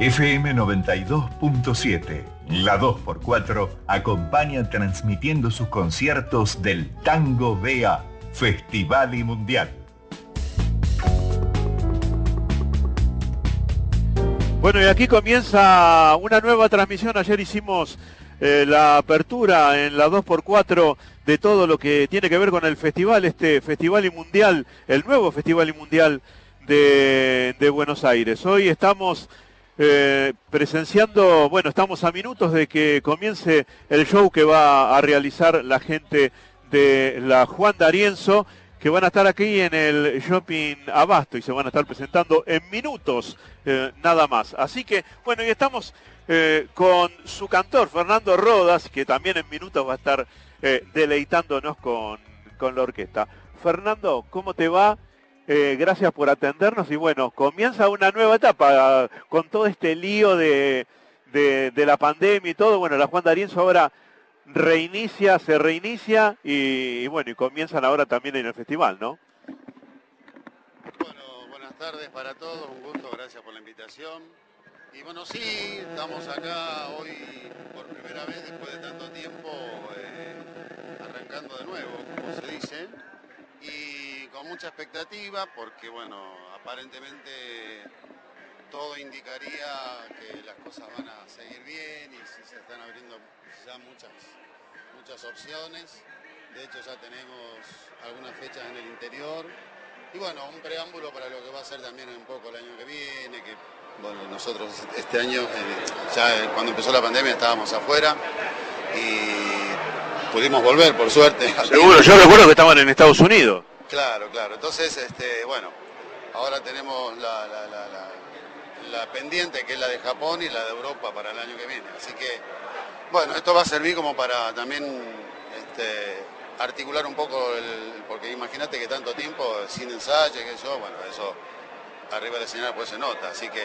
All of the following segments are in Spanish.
FM 92.7, la 2x4, acompaña transmitiendo sus conciertos del Tango BA, Festival y Mundial. Bueno, y aquí comienza una nueva transmisión. Ayer hicimos eh, la apertura en la 2x4 de todo lo que tiene que ver con el festival, este Festival y Mundial, el nuevo Festival y Mundial de Buenos Aires. Hoy estamos eh, presenciando, bueno, estamos a minutos de que comience el show que va a realizar la gente de la Juan D'Arienzo, que van a estar aquí en el Shopping Abasto y se van a estar presentando en minutos eh, nada más. Así que, bueno, y estamos eh, con su cantor, Fernando Rodas, que también en minutos va a estar deleitándonos con, con la orquesta. Fernando, ¿cómo te va? Eh, gracias por atendernos y bueno, comienza una nueva etapa con todo este lío de, la pandemia y todo. Bueno, la Juan D'Arienzo ahora reinicia, se reinicia y, bueno, y comienzan ahora también en el festival, ¿no? Bueno, buenas tardes para todos, un gusto, gracias por la invitación. Y bueno, sí, estamos acá hoy por primera vez después de tanto tiempo eh, arrancando de nuevo, como se dice y con mucha expectativa porque, bueno, aparentemente todo indicaría que las cosas van a seguir bien y se están abriendo ya muchas, muchas opciones. De hecho ya tenemos algunas fechas en el interior. Y bueno, un preámbulo para lo que va a ser también un poco el año que viene, que bueno, nosotros este año, eh, ya cuando empezó la pandemia estábamos afuera y pudimos volver, por suerte. Seguro, yo recuerdo que estaban en Estados Unidos. Claro, claro. Entonces, este, bueno, ahora tenemos la, pendiente que es la de Japón y la de Europa para el año que viene. Así que, bueno, esto va a servir como para también este, articular un poco, el, porque imagínate que tanto tiempo sin ensayo, que yo, bueno, eso arriba del escenario pues se nota. Así que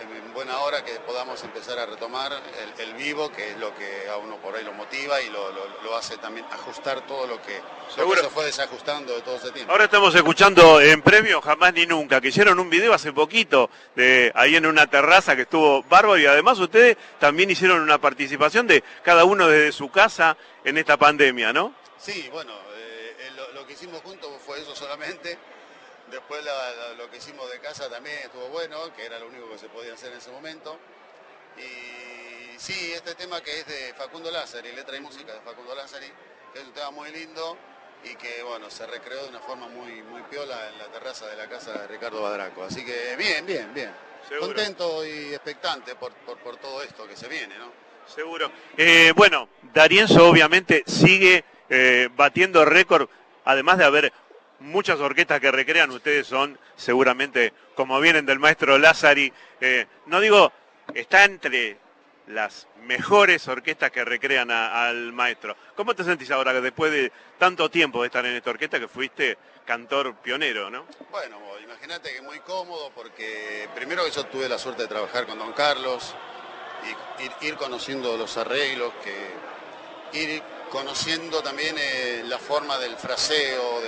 en buena hora que podamos empezar a retomar el, vivo, que es lo que a uno por ahí lo motiva y lo, hace también ajustar todo lo que, Seguro. se fue desajustando de todo ese tiempo. Ahora estamos escuchando en premio Jamás ni Nunca, que hicieron un video hace poquito, de, ahí en una terraza que estuvo bárbaro y además ustedes también hicieron una participación de cada uno desde su casa en esta pandemia, ¿no? Sí, bueno, eh, lo que hicimos juntos fue eso solamente Después lo que hicimos de casa también estuvo bueno, que era lo único que se podía hacer en ese momento. Y sí, este tema que es de Facundo Lázari, letra y música de Facundo Lázari, que es un tema muy lindo y que bueno, se recreó de una forma muy, muy piola en la terraza de la casa de Ricardo Badraco. Así que bien, bien, bien. Contento y expectante por, todo esto que se viene, ¿no? Seguro. Eh, bueno, Darienzo obviamente sigue eh, batiendo récord, además de haber muchas orquestas que recrean, ustedes son seguramente, como vienen del maestro Lázari, eh, no digo, está entre las mejores orquestas que recrean al maestro. ¿Cómo te sentís ahora después de tanto tiempo de estar en esta orquesta que fuiste cantor pionero, no? Bueno, imagínate que muy cómodo porque primero que yo tuve la suerte de trabajar con Don Carlos y ir, conociendo los arreglos, que ir conociendo también eh, la forma del fraseo,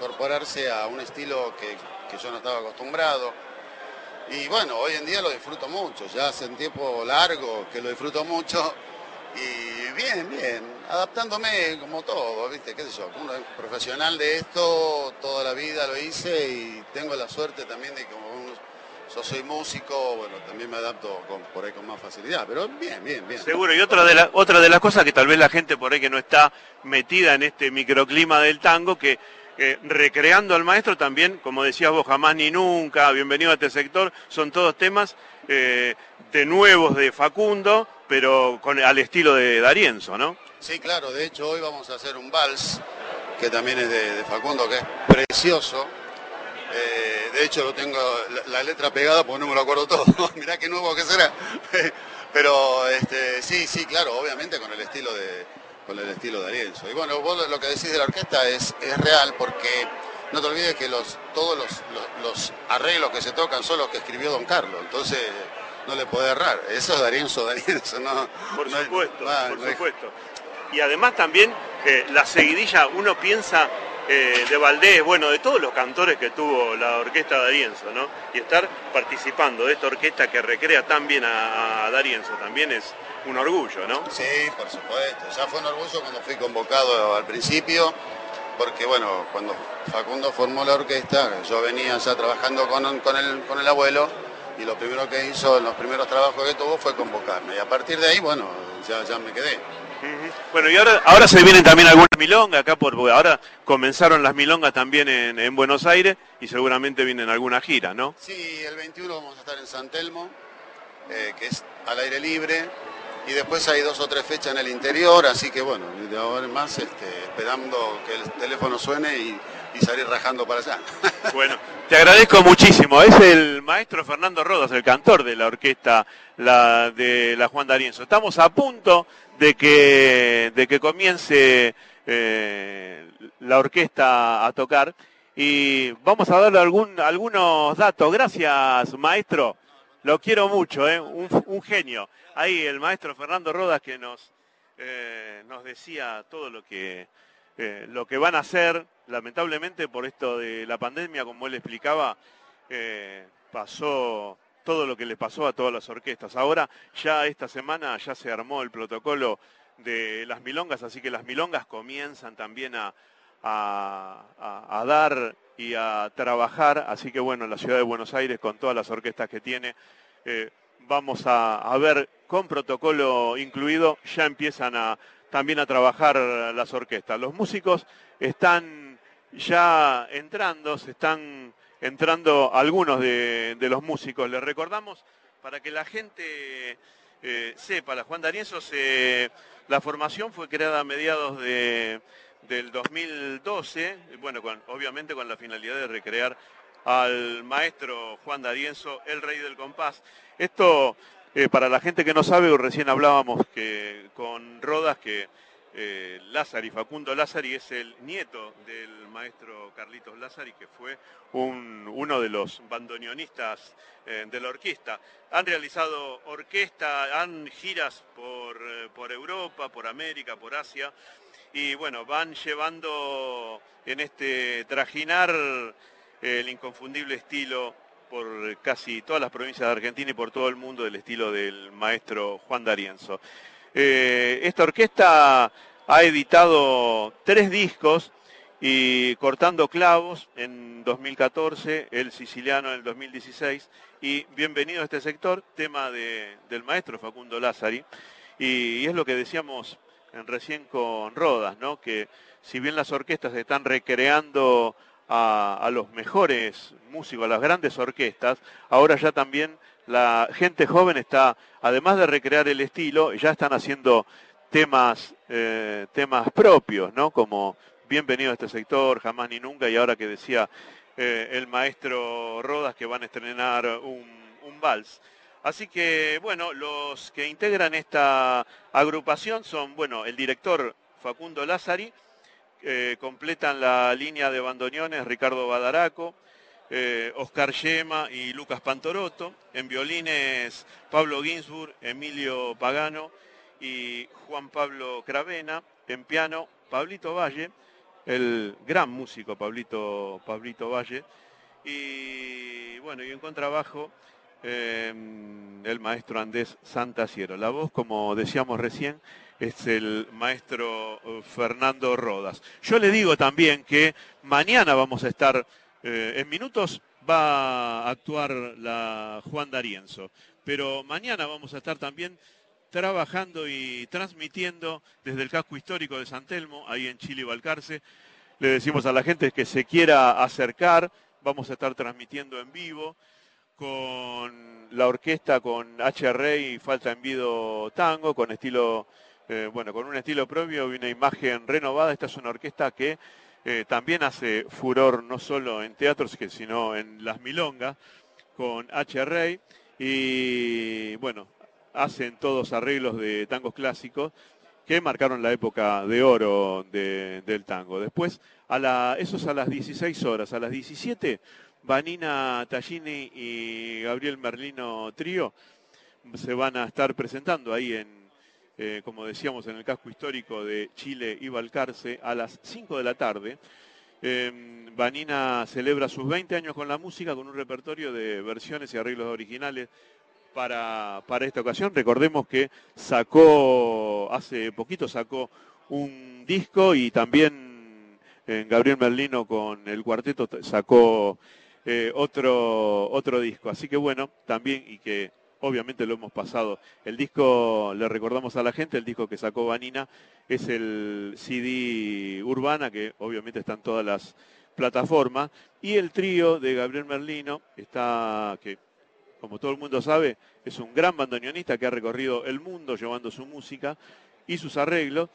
incorporarse a un estilo que, yo no estaba acostumbrado. Y bueno, hoy en día lo disfruto mucho, ya hace un tiempo largo que lo disfruto mucho y bien, bien, adaptándome como todo, ¿viste? ¿Qué sé yo? Es profesional de esto, toda la vida lo hice y tengo la suerte también de que como yo soy músico, bueno, también me adapto por ahí con más facilidad, pero bien, bien, bien. Seguro, y otra de, la, otra de las cosas que tal vez la gente por ahí que no está metida en este microclima del tango, que recreando al maestro también, como decías vos, jamás ni nunca, bienvenido a este sector, son todos temas eh, de nuevos de Facundo, pero con, al estilo de Darienzo, ¿no? Sí, claro, de hecho hoy vamos a hacer un vals, que también es de, Facundo, que es precioso. Eh, de hecho lo tengo la, letra pegada porque no me lo acuerdo todo, mirá qué nuevo que será. pero este, sí, sí, claro, obviamente con el estilo de, con el estilo de Arienzo. Y bueno, vos lo que decís de la orquesta es, es real porque no te olvides que los, todos los, arreglos que se tocan son los que escribió Don Carlos, entonces no le puede errar. Eso es Darienzo, Darienzo, no. Por supuesto, por supuesto. Y además también la seguidilla, uno piensa eh, de Valdés, bueno, de todos los cantores que tuvo la orquesta Darienzo, ¿no? Y estar participando de esta orquesta que recrea tan bien a, a Darienzo también es un orgullo, ¿no? Sí, por supuesto. Ya fue un orgullo cuando fui convocado al principio, porque bueno, cuando Facundo formó la orquesta, yo venía ya trabajando con, con, el, con el abuelo y lo primero que hizo en los primeros trabajos que tuvo fue convocarme. Y a partir de ahí, bueno, ya, ya me quedé. Bueno, y ahora, ahora se vienen también algunas milongas acá, por, ahora comenzaron las milongas también en, Buenos Aires y seguramente vienen alguna gira, ¿no? Sí, el 21 vamos a estar en San Telmo, eh, que es al aire libre, y después hay dos o tres fechas en el interior, así que bueno, de ahora en más este, esperando que el teléfono suene y, salir rajando para allá. Bueno, te agradezco muchísimo. Es el maestro Fernando Rodas, el cantor de la orquesta la, de la Juan D'Arienzo. Estamos a punto de que, de que comience eh, la orquesta a tocar y vamos a darle algún, algunos datos. Gracias, maestro. Lo quiero mucho, ¿eh? un, genio. Ahí el maestro Fernando Rodas que nos, eh, nos decía todo lo que, lo que van a hacer. Lamentablemente por esto de la pandemia, como él explicaba, pasó todo lo que le pasó a todas las orquestas. Ahora ya esta semana ya se armó el protocolo de las milongas, así que las milongas comienzan también a, dar y a trabajar, así que bueno, la ciudad de Buenos Aires con todas las orquestas que tiene, eh, vamos a, ver con protocolo incluido, ya empiezan a, también a trabajar las orquestas. Los músicos están ya entrando, se están entrando algunos de, los músicos. Les recordamos para que la gente eh, sepa, la Juan D'Arienzo, la formación fue creada a mediados de, del 2012, bueno, obviamente con la finalidad de recrear al maestro Juan D'Arienzo, el rey del compás. Esto, eh, para la gente que no sabe, recién hablábamos que, con Rodas que eh, Lázari, Facundo Lázari es el nieto del maestro Carlitos Lázari, que fue uno de los bandoneonistas eh, de la orquesta. Han realizado orquesta, han giras por, eh, por Europa, por América, por Asia, y bueno, van llevando en este trajinar el inconfundible estilo por casi todas las provincias de Argentina y por todo el mundo del estilo del maestro Juan D'Arienzo. Eh, esta orquesta ha editado tres discos y Cortando Clavos en 2014, El Siciliano en el 2016 y Bienvenido a este sector, tema del maestro Facundo Lázari. Y, es lo que decíamos recién con Rodas, ¿no? que si bien las orquestas están recreando a, los mejores músicos, a las grandes orquestas, ahora ya también la gente joven está, además de recrear el estilo, ya están haciendo temas, eh, temas propios, ¿no? Como Bienvenido a este sector, Jamás ni Nunca, y ahora que decía eh, el maestro Rodas que van a estrenar un vals. Así que, bueno, los que integran esta agrupación son, bueno, el director Facundo Lázari, eh, completan la línea de bandoneones Ricardo Badaraco, eh, Oscar Yema y Lucas Pantoroto, en violines Pablo Ginsburg, Emilio Pagano y Juan Pablo Cravena, en piano Pablito Valle, el gran músico Pablito, Pablito Valle, y bueno, y en contrabajo em, el maestro Andrés Santasiero. La voz, como decíamos recién, es el maestro eh, Fernando Rodas. Yo le digo también que mañana vamos a estar eh, en minutos va a actuar la Juan D'Arienzo, pero mañana vamos a estar también trabajando y transmitiendo desde el casco histórico de San Telmo, ahí en Chile y. Le decimos a la gente que se quiera acercar, vamos a estar transmitiendo en vivo con la orquesta con HR y Falta en Vido Tango, con estilo, eh, bueno, con un estilo propio y una imagen renovada. Esta es una orquesta que eh, también hace furor no solo en teatros, sino en las milongas con H. Rey. Y bueno, hacen todos arreglos de tangos clásicos que marcaron la época de oro del tango. Después, a la, eso es a las 16 horas. A las 17, Vanina Tallini y Gabriel Merlino Trío se van a estar presentando ahí en, eh, como decíamos, en el casco histórico de Chile y Balcarce a las 5 de la tarde. Em, Vanina celebra sus 20 años con la música con un repertorio de versiones y arreglos originales para, para esta ocasión. Recordemos que sacó, hace poquito sacó un disco y también en Gabriel Merlino con el cuarteto sacó eh, otro, otro disco. Así que bueno, también y que obviamente lo hemos pasado. El disco, le recordamos a la gente, el disco que sacó Vanina es el CD Urbana, que obviamente está en todas las plataformas, y el trío de Gabriel Merlino está, que como todo el mundo sabe, es un gran bandoneonista que ha recorrido el mundo llevando su música y sus arreglos.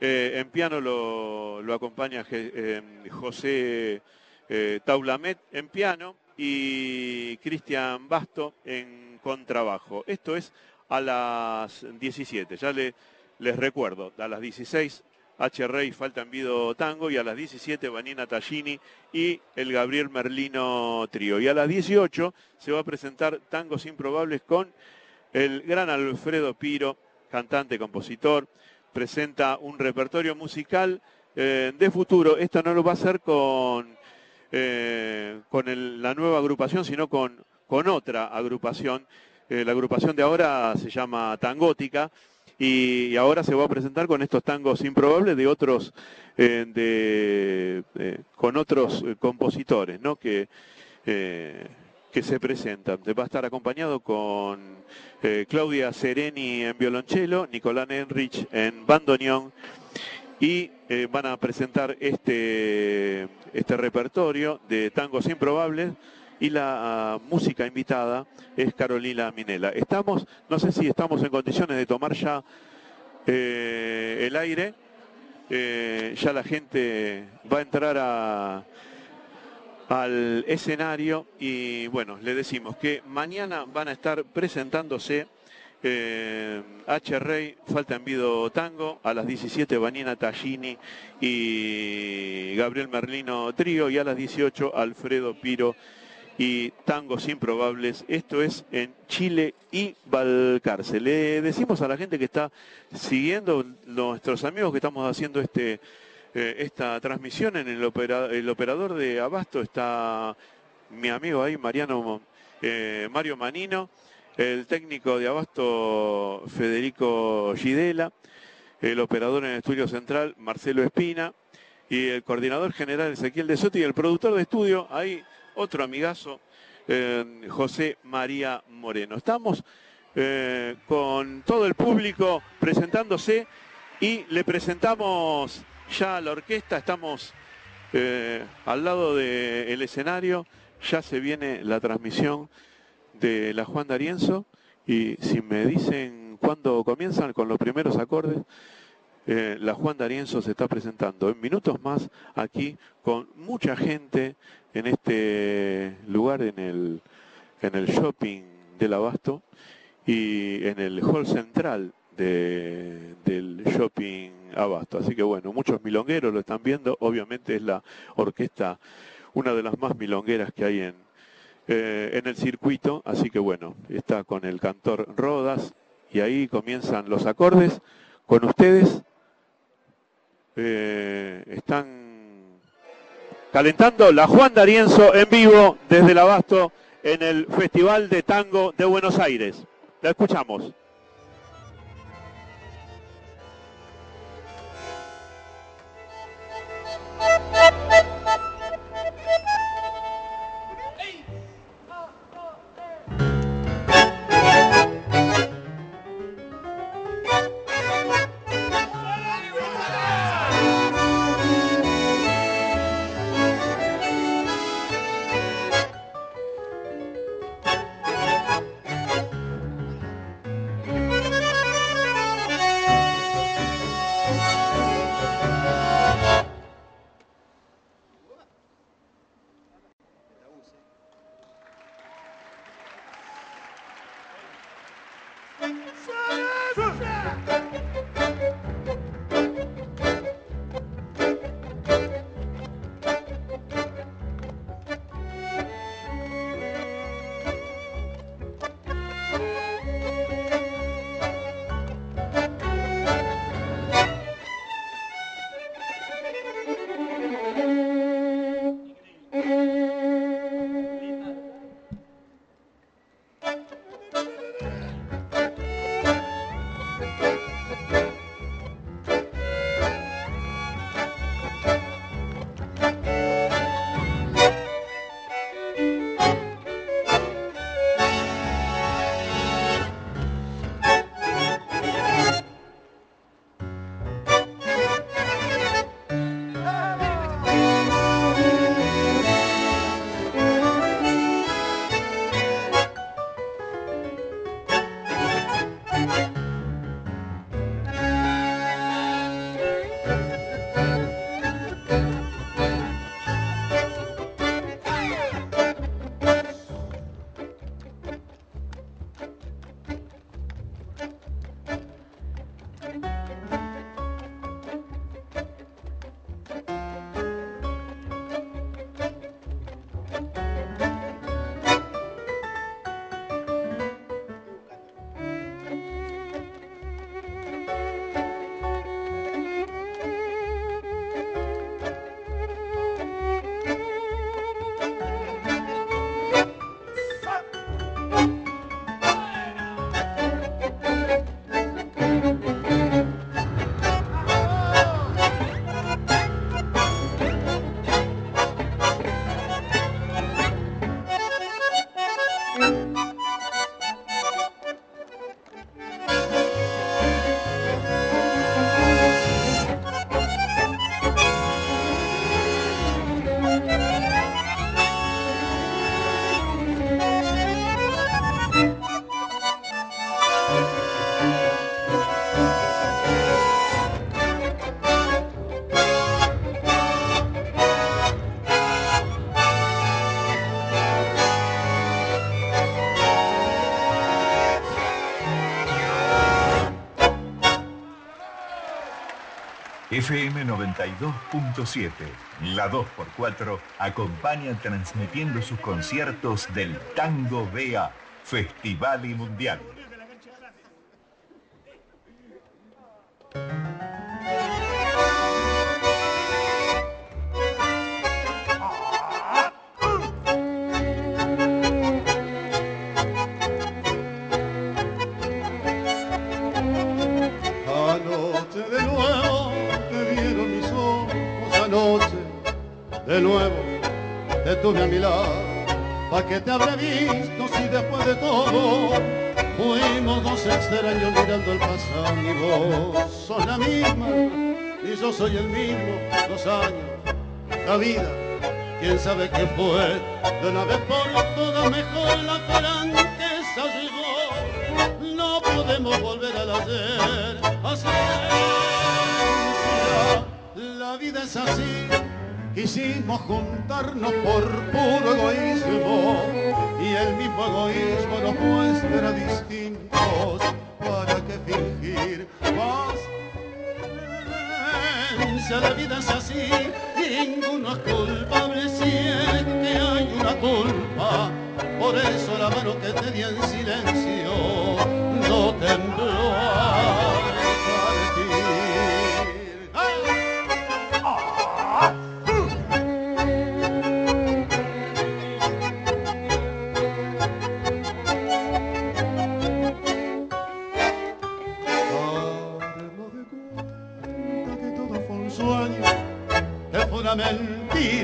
Eh, en piano lo, acompaña eh, José eh, Taulamet en piano y Cristian Basto en contrabajo. Esto es a las 17, ya le, les recuerdo, a las 16 H. Rey Falta en Vido Tango y a las 17 Vanina Tallini y el Gabriel Merlino Trío. Y a las 18 se va a presentar Tangos Improbables con el gran Alfredo Piro, cantante, compositor. Presenta un repertorio musical eh, de futuro. Esto no lo va a hacer con, eh, con la nueva agrupación, sino con, con otra agrupación. Eh, la agrupación de ahora se llama Tangótica y, ahora se va a presentar con estos tangos improbables de otros, eh, de, con otros compositores, ¿no? Que, que se presentan. Va a estar acompañado con Claudia Sereni en violonchelo, Nicolás Enrich en bandoneón y van a presentar este, este repertorio de tangos improbables y la ah, música invitada es Carolina Minela. Estamos, no sé si estamos en condiciones de tomar ya eh, el aire, eh, ya la gente va a entrar al escenario y bueno, le decimos que mañana van a estar presentándose eh, H. Rey, Falta en Vido Tango, a las 17 Vanina Tallini y Gabriel Merlino Trío y a las 18 Alfredo Piro y tangos improbables. Esto es en Chile y Valcarce. Le decimos a la gente que está siguiendo, nuestros amigos que estamos haciendo este, eh, esta transmisión en el, el, operador de Abasto, está mi amigo ahí, Mariano eh, Mario Manino, el técnico de Abasto Federico Gidela, el operador en el estudio central Marcelo Espina y el coordinador general Ezequiel de Soto y el productor de estudio ahí otro amigazo, José María Moreno. Estamos eh, con todo el público presentándose y le presentamos ya a la orquesta, estamos eh, al lado del escenario, ya se viene la transmisión de la Juan D'Arienzo y si me dicen cuándo comienzan con los primeros acordes, la Juan D'Arienzo se está presentando en minutos más aquí con mucha gente en este lugar, en el, en el shopping del Abasto y en el hall central del shopping Abasto. Así que bueno, muchos milongueros lo están viendo. Obviamente es la orquesta, una de las más milongueras que hay en, eh, en el circuito. Así que bueno, está con el cantor Rodas y ahí comienzan los acordes. Con ustedes eh, están calentando la Juan D'Arienzo en vivo desde el Abasto en el Festival de Tango de Buenos Aires. La escuchamos. FM 92.7, la 2x4, acompaña transmitiendo sus conciertos del Tango Bea, Festival y Mundial. Que te habré visto si después de todo fuimos dos extraños mirando el pasado. Y vos sos la misma y yo soy el mismo dos años la vida quién sabe qué fue. De una vez por todas mejor la franqueza llegó no podemos volver al ayer. Así la vida es así Quisimos juntarnos por puro egoísmo y el mismo egoísmo nos muestra distintos. ¿Para qué fingir? Paciencia, la vida es así, ninguno es culpable si es que hay una culpa. Por eso la mano que te di en silencio no tembló.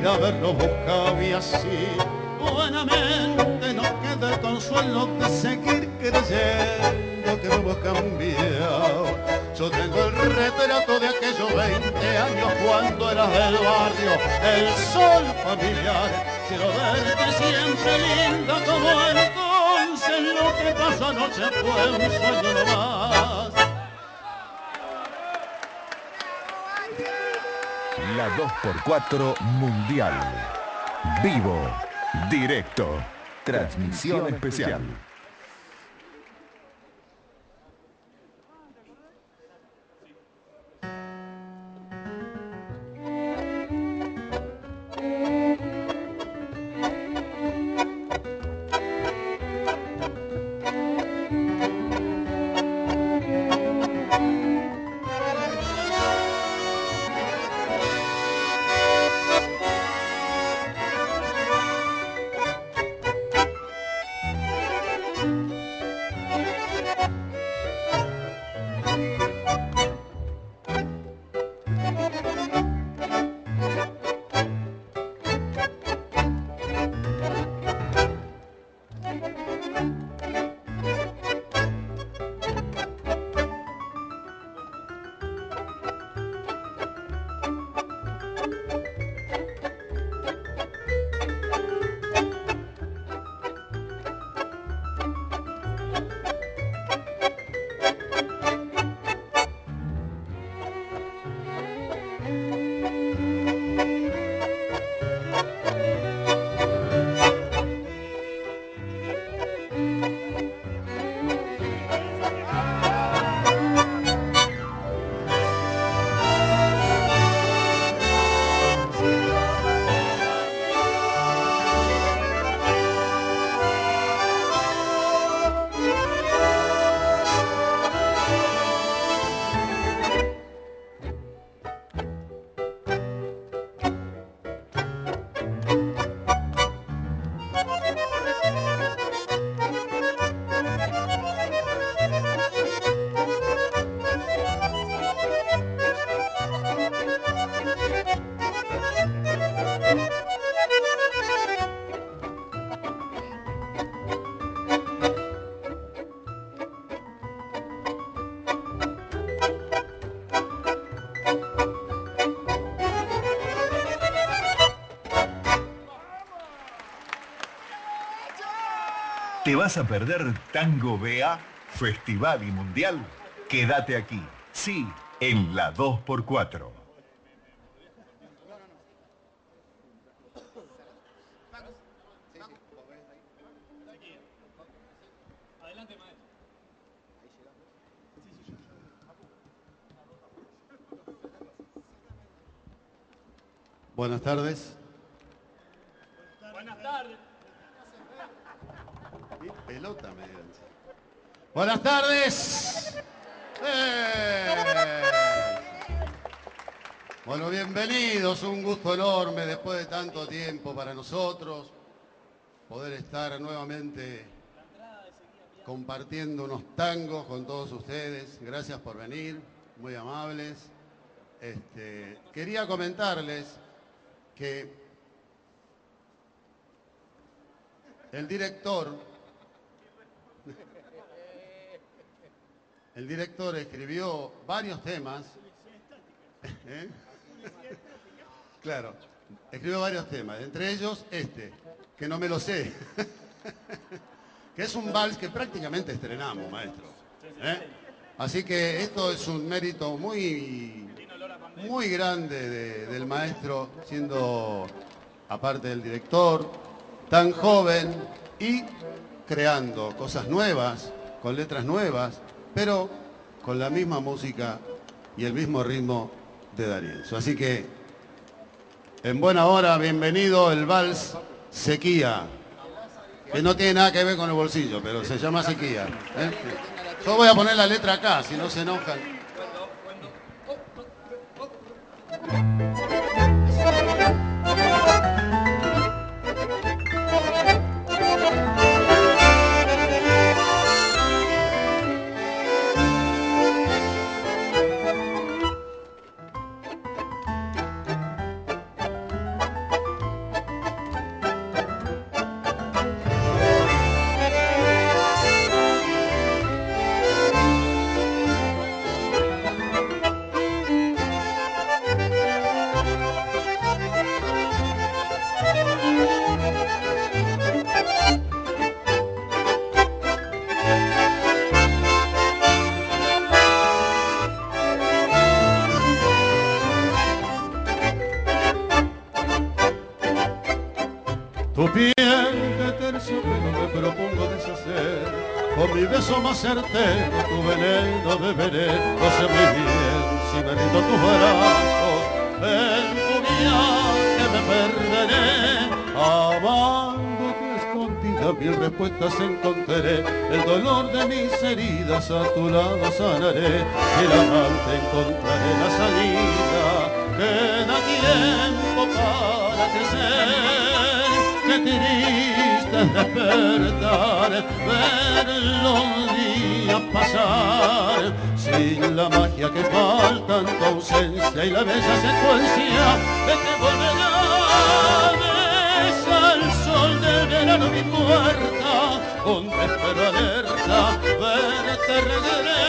Mentira haberlo buscado y así buenamente nos queda el consuelo de seguir creyendo que no hemos cambiado. Yo tengo el retrato de aquellos 20 años cuando eras del barrio, el sol familiar. Quiero verte siempre linda como entonces, lo que pasó anoche fue un sueño nomás. La 2x4 Mundial. Vivo, directo, transmisión especial. ¿Te vas a perder Tango BA, Festival y Mundial? Quédate aquí, sí, en la 2x4. Buenas tardes. Buenas tardes. Pelota Buenas tardes. Eh. Bueno, bienvenidos. Un gusto enorme después de tanto tiempo para nosotros poder estar nuevamente compartiendo unos tangos con todos ustedes. Gracias por venir, muy amables. Este, quería comentarles que el director, el director escribió varios temas, ¿eh? claro, escribió varios temas, entre ellos este, que no me lo sé, que es un vals que prácticamente estrenamos, maestro. ¿eh? Así que esto es un mérito muy muy grande del maestro, siendo, aparte del director, tan joven y creando cosas nuevas, con letras nuevas, pero con la misma música y el mismo ritmo de Darienzo. Así que, en buena hora, bienvenido el vals Sequía, que no tiene nada que ver con el bolsillo, pero se llama Sequía. ¿eh? Yo voy a poner la letra acá, si no se enojan. A tu lado sanaré, y la amante encontraré la salida, queda tiempo para crecer, que triste despertar, ver los días pasar. Sin la magia que falta en tu ausencia y la bella secuencia de que volverá al sol del verano mi puerta donde espero alerta verte regresar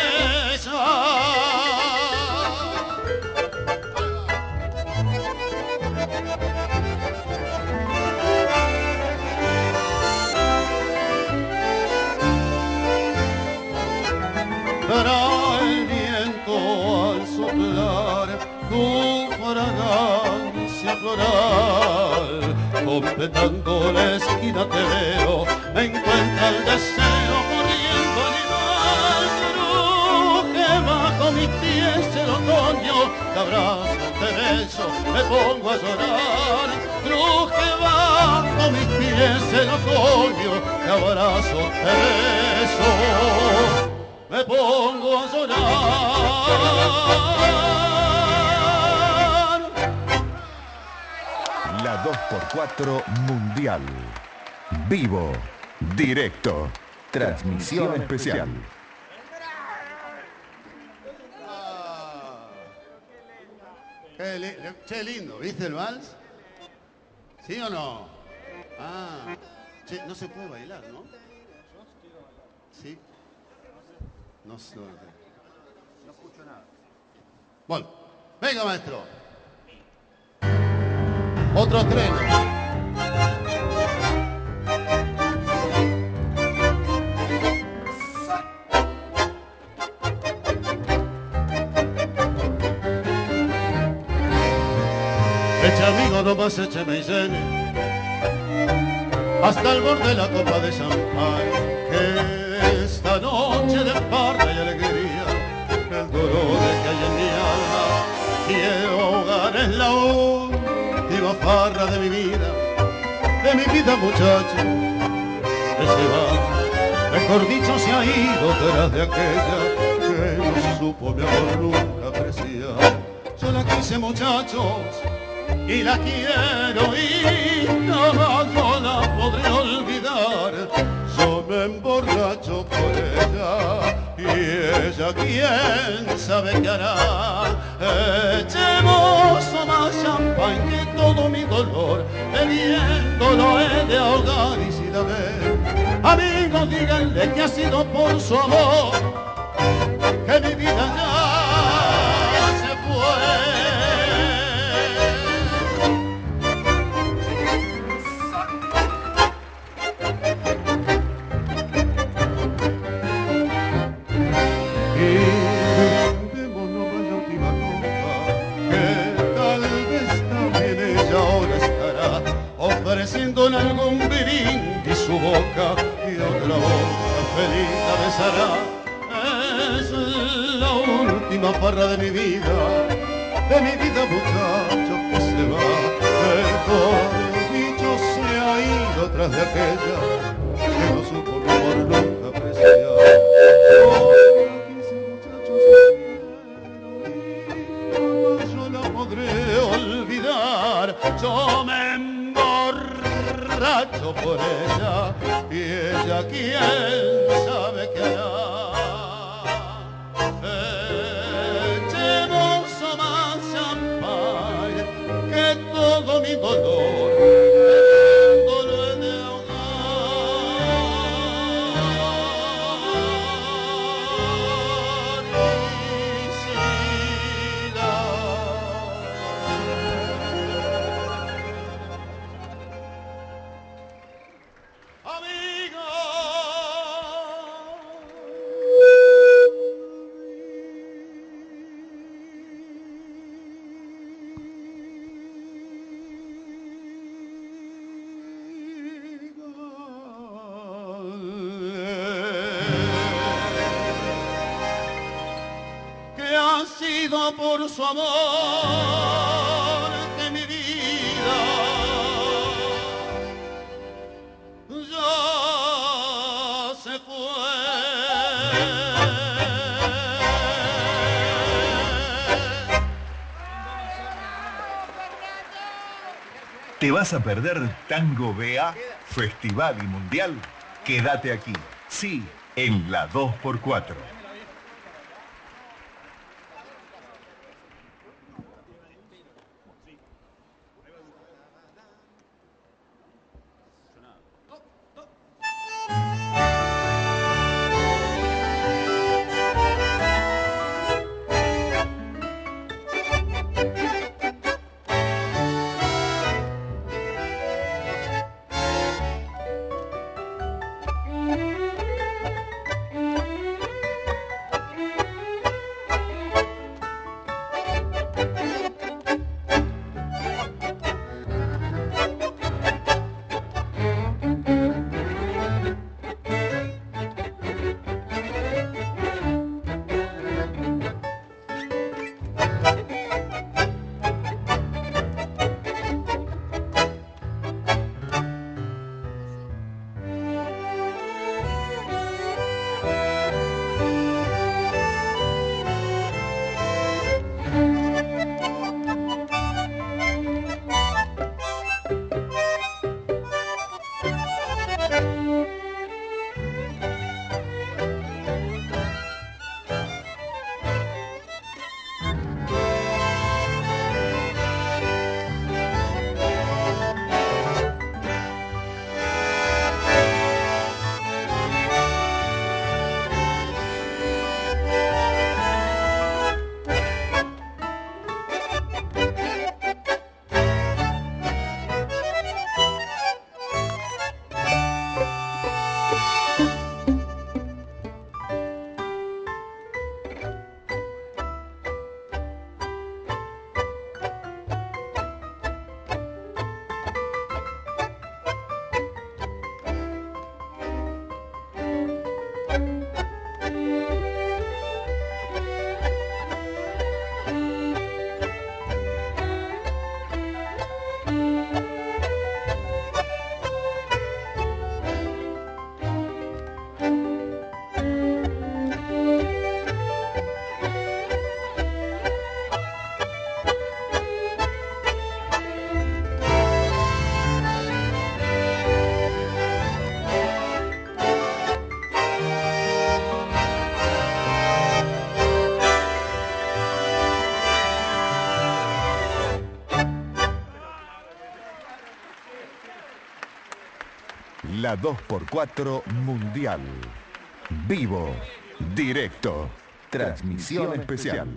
el viento al soplar tu fragancia floral. Completando la esquina te veo, me pongo a llorar. Cruje bajo mis pies el otoño, te abrazo, te beso me pongo a llorar. La 2x4 Mundial. Vivo, directo, transmisión especial. Qué, lindo, ¿viste el vals? ¿Sí o no? Ah, no se puede bailar, ¿no? Sí. No, no, no escucho nada. Bueno, venga maestro. Otro tren. Más écheme y llene hasta el borde de la copa de champán que esta noche de parda y alegría el dolor que hay en mi alma quiero ahogar en la última farra de mi vida de mi vida muchacho que se va. Mejor dicho se ha ido tras de aquella que no supo mi amor nunca apreciar. Yo la quise muchachos y la quiero y no la podré olvidar. Yo me emborracho por ella y ella quién sabe qué hará. Echemos más champán que todo mi dolor, bebiéndolo he de ahogar y si la ven, amigos díganle que ha sido por su amor que mi vida ya boca y otra boca feliz la besará. Es la última farra de mi vida, de mi vida muchacho que se va. El dicho se ha ido tras de aquella amor que mi vida ya se fue. ¿Te vas a perder Tango BA, Festival y Mundial? Quédate aquí, sí, en la 2x4. La 2x4 Mundial. Vivo, directo, transmisión especial.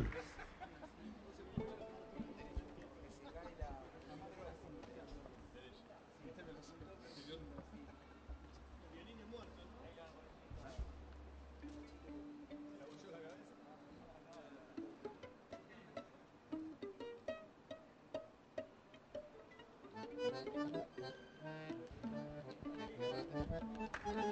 Vivo,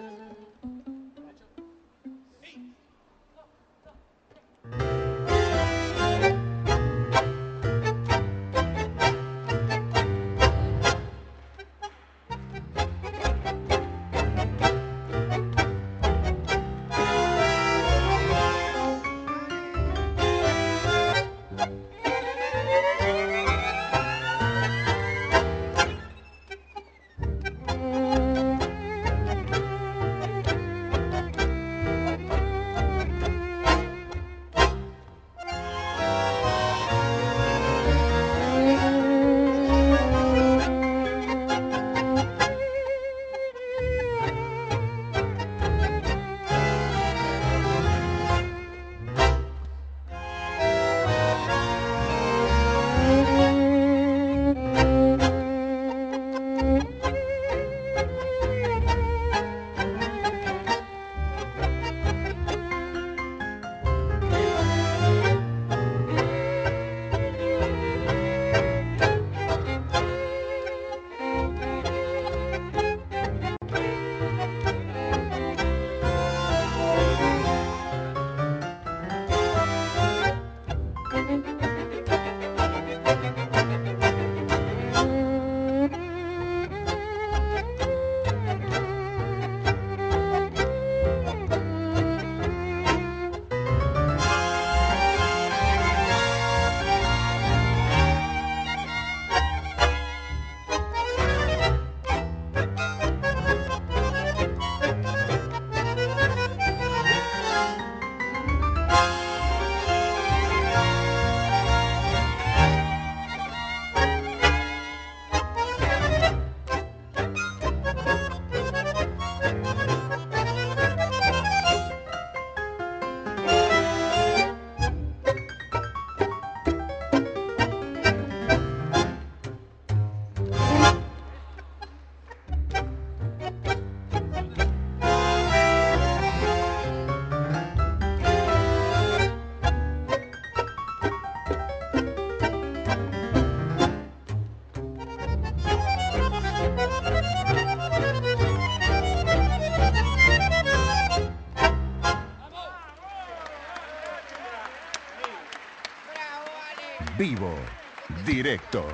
directo,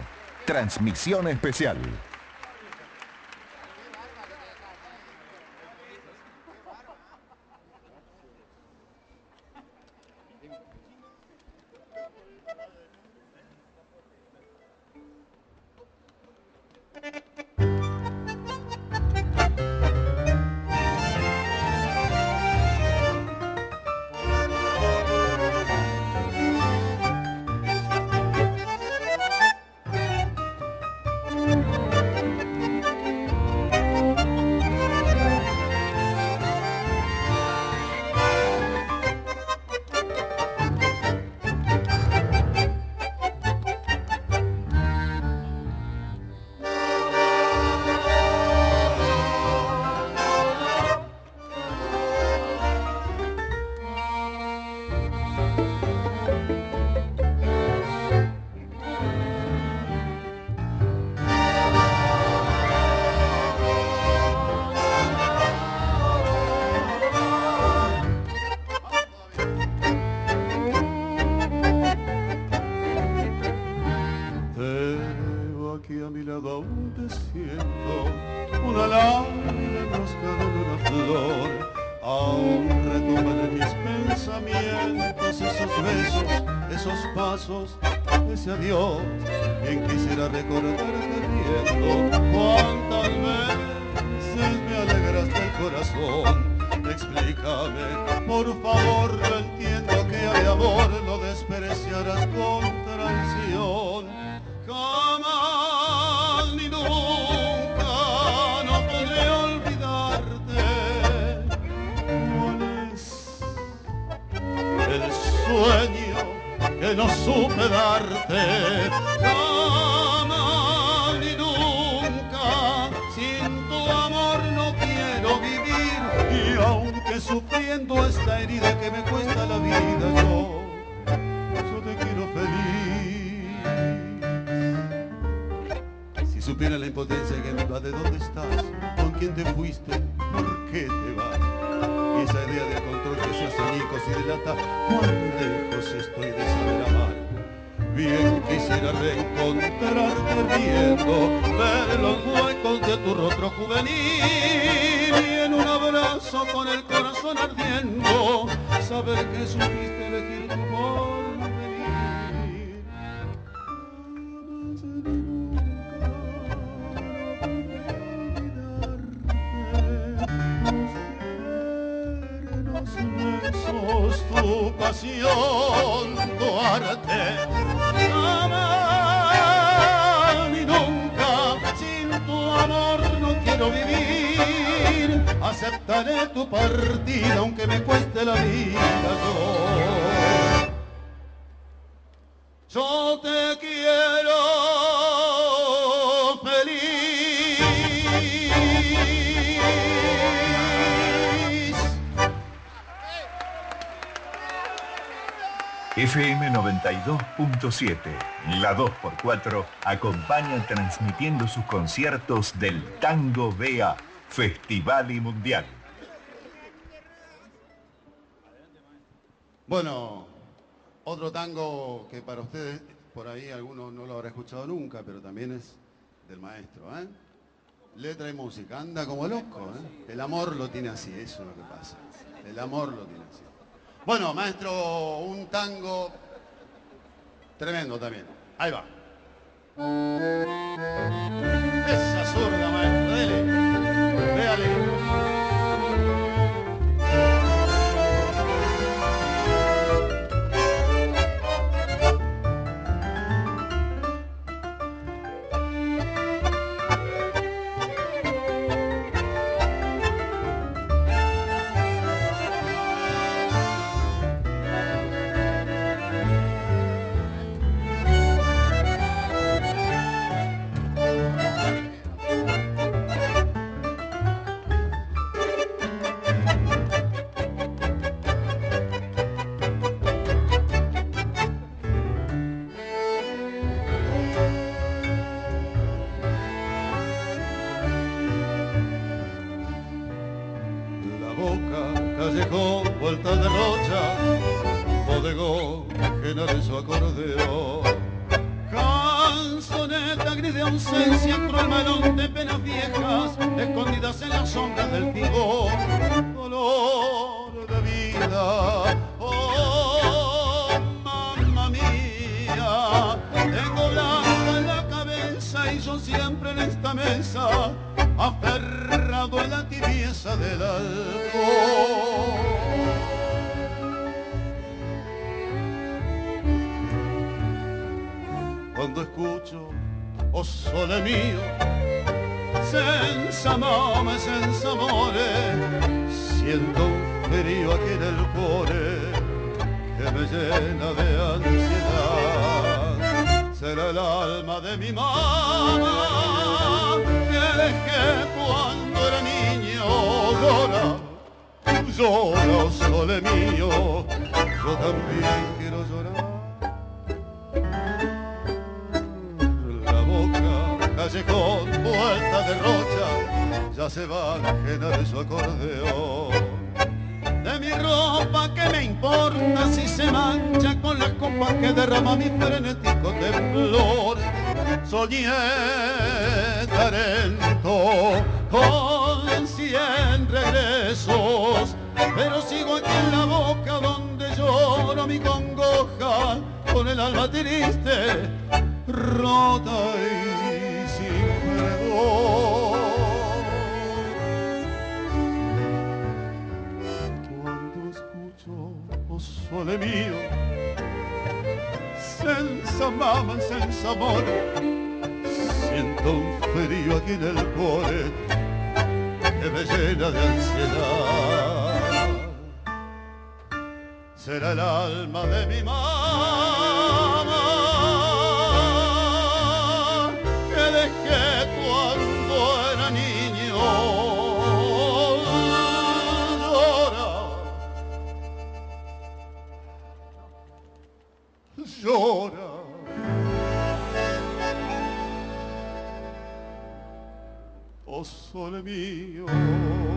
transmisión especial. aquí a mi lado aún te siento, una lágrima enroscada en una flor, aún retoman en mis pensamientos esos besos, esos pasos, ese adiós, quien quisiera recordarte riendo, cuántas veces me alegraste el corazón, explícame, por favor, no entiendo que al amor lo despreciarás con traición. Come. No supe darte. Jamás ni nunca, sin tu amor no quiero vivir. Y aunque sufriendo esta herida que me cuesta la vida, yo, yo te quiero feliz. Si supiera la impotencia que me va de dónde estás, con quién te fuiste, por qué te vas. Y esa idea de control que se hace añicos y delata, cuán lejos estoy de saber amar. Bien quisiera reencontrarte viendo, ver los huecos de tu rostro juvenil y en un abrazo con el corazón ardiendo, saber que supiste elegir tu forma pasión, tu arte. Jamás ni nunca, sin tu amor no quiero vivir. Aceptaré tu partida aunque me cueste la vida yo. Yo te FM 92.7, la 2x4, acompaña transmitiendo sus conciertos del Tango Bea, Festival y Mundial. Bueno, otro tango que para ustedes, por ahí algunos no lo habrá escuchado nunca, pero también es del maestro, ¿eh? Letra y música, anda como loco, ¿eh? El amor lo tiene así, eso es lo que pasa. El amor lo tiene así. Bueno, maestro, un tango tremendo también. Ahí va. Esa zurda, maestro, dele. Véale. Aferrado en la tibieza del alcohol. Cuando escucho, oh sole mío, senza mame, senza amore, siento un frío aquí en el cuore que me llena de ansiedad. Será el alma de mi mamá que dejé cuando era niño llora, llora, sole mío, yo también quiero llorar. La boca, callejón, vuelta de rocha, ya se va ajena de su acordeón. Ropa, que me importa si se mancha con las copas que derrama mi frenético temblor? Soñé Tarento con cien regresos, pero sigo aquí en la boca donde lloro mi congoja con el alma triste, rota y sole mío, senza mamma, senza amore, siento un frío aquí en el cuore que me llena de ansiedad. será el alma de mi mamá Sole mío.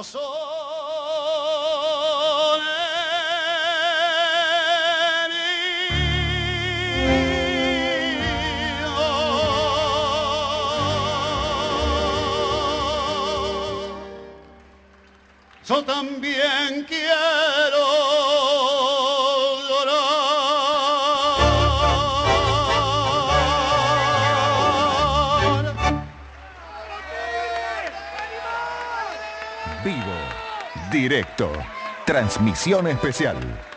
O directo, transmisión especial.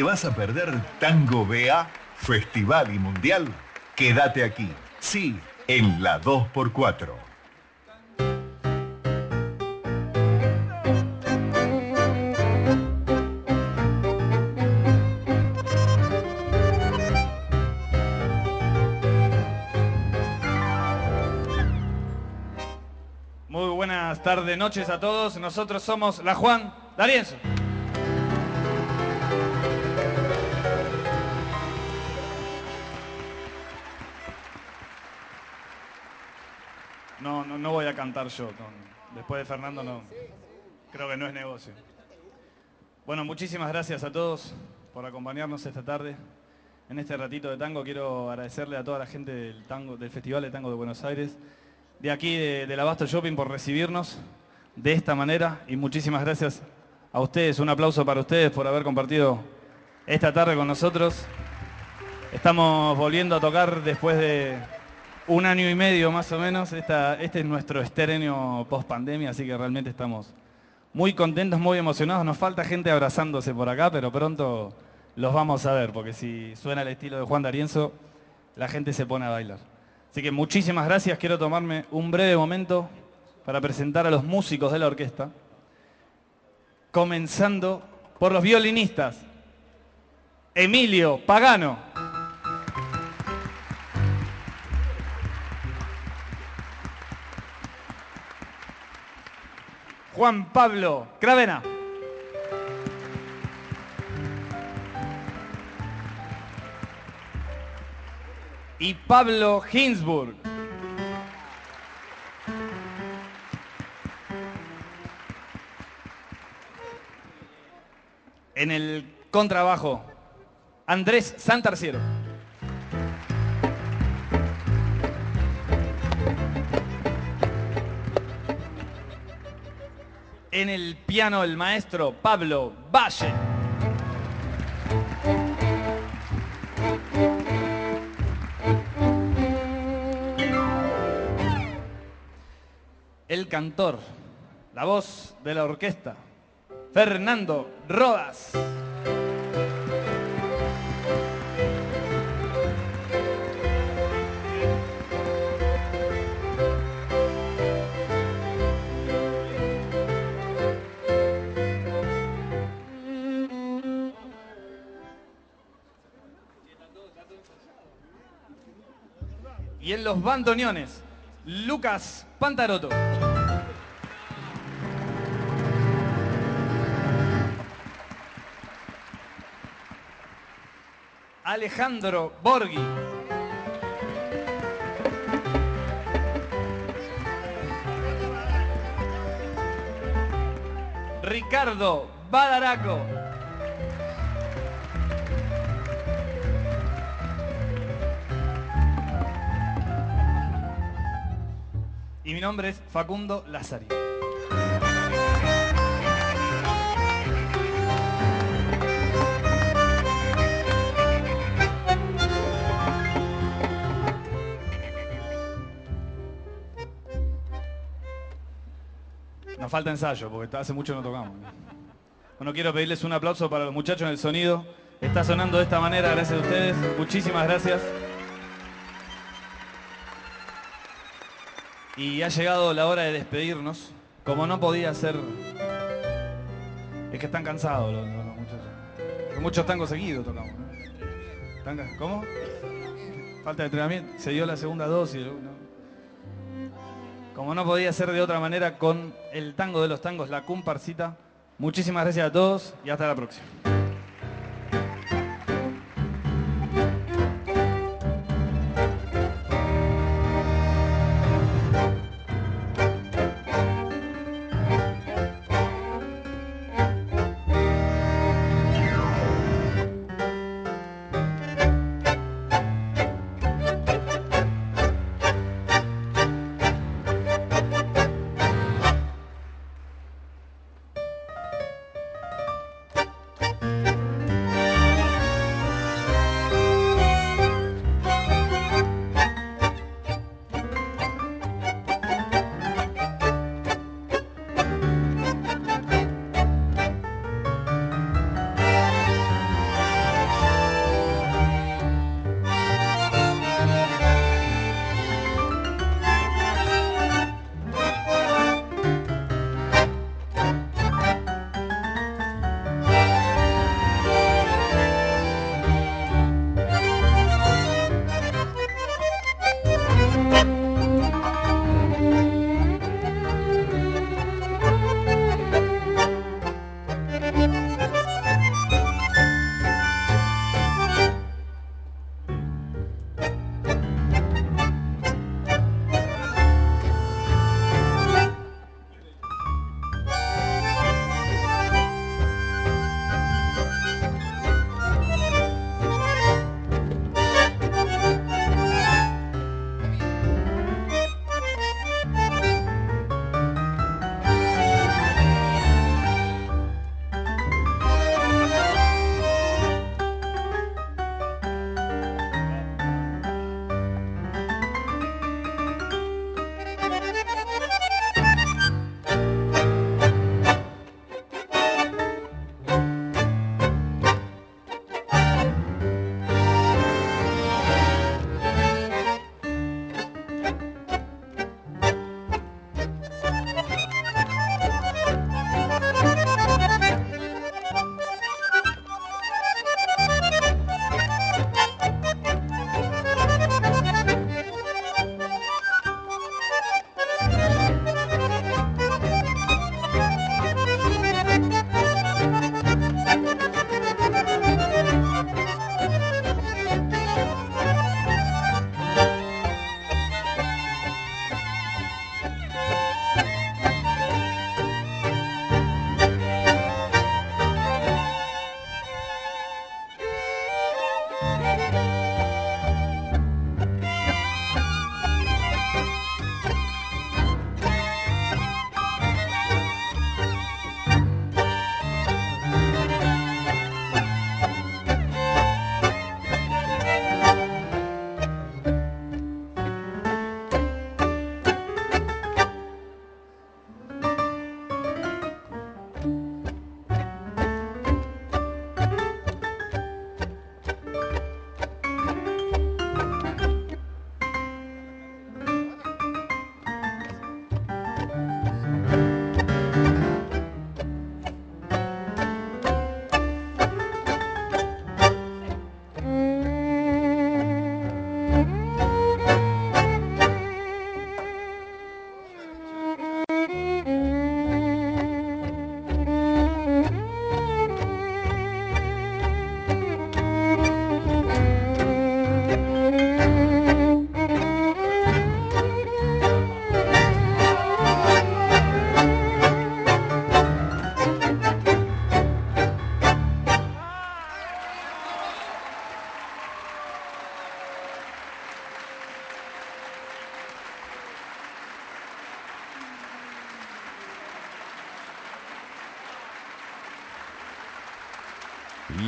¿Te vas a perder Tango BA, Festival y Mundial? Quédate aquí, sí, en la 2x4. Muy buenas tardes, noches a todos. Nosotros somos la Juan D'Arienzo. Cantar yo. después de Fernando no. Creo que no es negocio. Bueno, muchísimas gracias a todos por acompañarnos esta tarde. En este ratito de tango quiero agradecerle a toda la gente del tango, del Festival de Tango de Buenos Aires, de aquí de, del Abasto Shopping por recibirnos de esta manera y muchísimas gracias a ustedes. Un aplauso para ustedes por haber compartido esta tarde con nosotros. Estamos volviendo a tocar después de un año y medio más o menos. Este es nuestro estreno post pandemia, así que realmente estamos muy contentos, muy emocionados. Nos falta gente abrazándose por acá, pero pronto los vamos a ver, porque si suena el estilo de Juan D'Arienzo, la gente se pone a bailar. Así que muchísimas gracias. Quiero tomarme un breve momento para presentar a los músicos de la orquesta, comenzando por los violinistas. Emilio Pagano. Juan Pablo Cravena. Y Pablo Hinsburg. En el contrabajo, Andrés Santarciero. En el piano, el maestro Pablo Valle. El cantor, la voz de la orquesta, Fernando Rodas. Y en los bandoneones, Lucas Pantaroto. Alejandro Borghi. Ricardo Badaraco. Mi nombre es Facundo Lazari. Nos falta ensayo, porque hace mucho no tocamos. Bueno, quiero pedirles un aplauso para los muchachos en el sonido. Está sonando de esta manera, gracias a ustedes. Muchísimas gracias. Y ha llegado la hora de despedirnos. Como no podía ser. Es que están cansados los, muchachos. Muchos tangos seguidos tocamos. ¿no? ¿Cómo? Falta de entrenamiento. Se dio la segunda dosis. Como no podía ser de otra manera con el tango de los tangos, la comparsita. Muchísimas gracias a todos y hasta la próxima.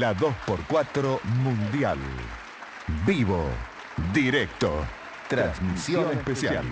La 2x4 Mundial. Vivo, directo, transmisión especial.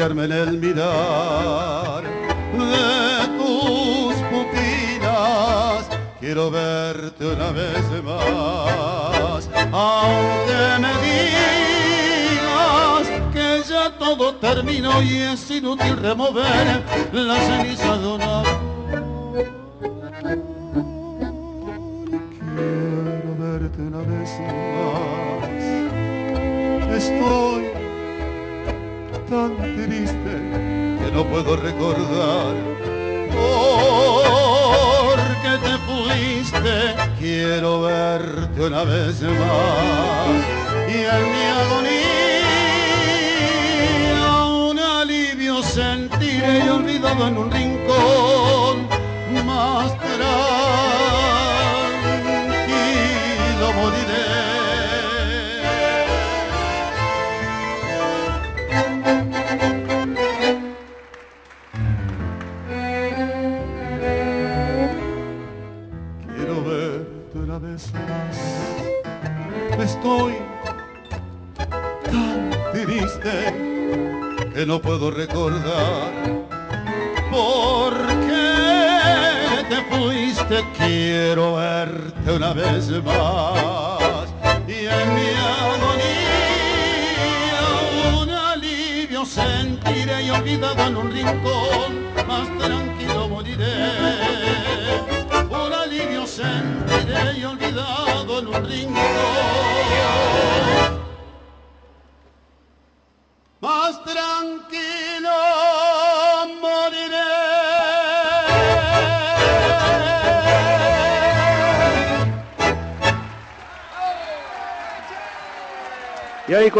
En el mirar de tus pupilas. Quiero verte una vez más, aunque me digas que ya todo terminó y es inútil remover la ceniza de una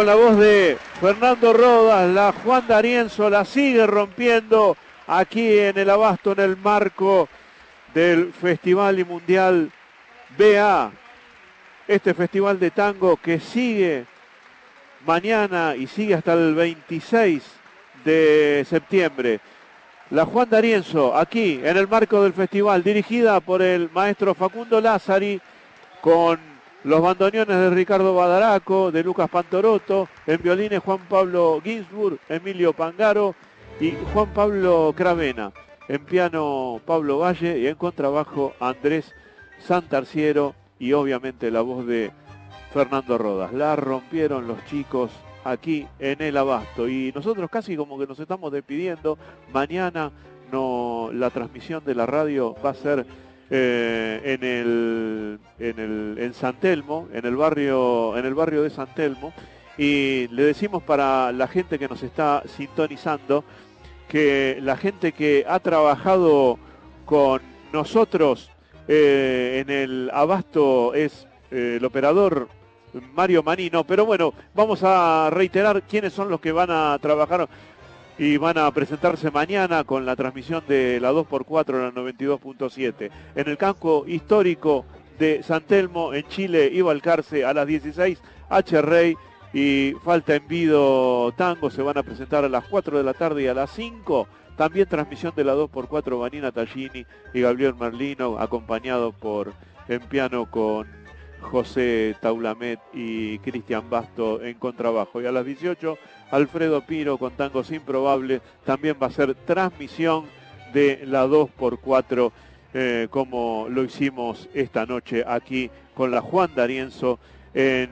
la voz de Fernando Rodas, la Juan D'Arienzo la sigue rompiendo aquí en el Abasto, en el marco del Festival y Mundial BA. Este festival de tango que sigue mañana y sigue hasta el 26 de septiembre. La Juan D'Arienzo, aquí en el marco del festival, dirigida por el maestro Facundo Lázari, con los bandoneones de Ricardo Badaraco, de Lucas Pantoroto, en violines Juan Pablo Ginsburg, Emilio Pangaro y Juan Pablo Cravena, en piano Pablo Valle y en contrabajo Andrés Santarciero y obviamente la voz de Fernando Rodas. La rompieron los chicos aquí en el Abasto y nosotros casi como que nos estamos despidiendo. Mañana no, la transmisión de la radio va a ser eh, en, el, en, el, en San Telmo, en el, barrio, en el barrio de San Telmo. Y le decimos para la gente que nos está sintonizando que la gente que ha trabajado con nosotros eh, en el abasto es eh, el operador Mario Manino, pero bueno, vamos a reiterar quiénes son los que van a trabajar y van a presentarse mañana con la transmisión de la 2x4 en la 92.7. En el campo histórico de San Telmo, en Chile y Balcarce, a las 16, H. Rey y Falta Envido Tango se van a presentar a las 4 de la tarde y a las 5. También transmisión de la 2x4 Vanina Tallini y Gabriel Merlino, acompañado por en piano con José Taulamet y Cristian Basto en contrabajo. Y a las 18, Alfredo Piro con Tangos Improbables. También va a ser transmisión de la 2x4 eh, como lo hicimos esta noche aquí con la Juan D'Arienzo en,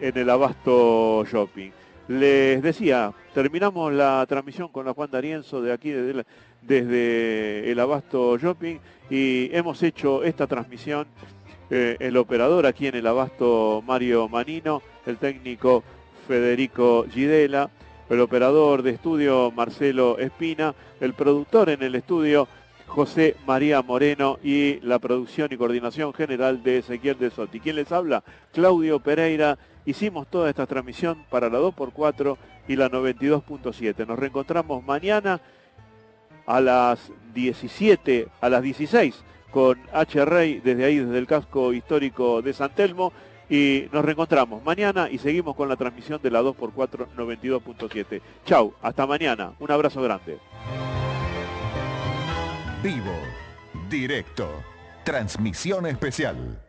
en el Abasto Shopping. Les decía, terminamos la transmisión con la Juan D'Arienzo de aquí desde, desde el Abasto Shopping y hemos hecho esta transmisión eh, el operador aquí en el abasto Mario Manino, el técnico Federico Gidela, el operador de estudio Marcelo Espina, el productor en el estudio José María Moreno y la producción y coordinación general de Ezequiel de Sotti. ¿Quién les habla? Claudio Pereira. Hicimos toda esta transmisión para la 2x4 y la 92.7. Nos reencontramos mañana a las 17, a las 16 con H. Rey desde ahí, desde el casco histórico de San Telmo. Y nos reencontramos mañana y seguimos con la transmisión de la 2x4 92.7. Chau, hasta mañana. Un abrazo grande. Vivo, directo, transmisión especial.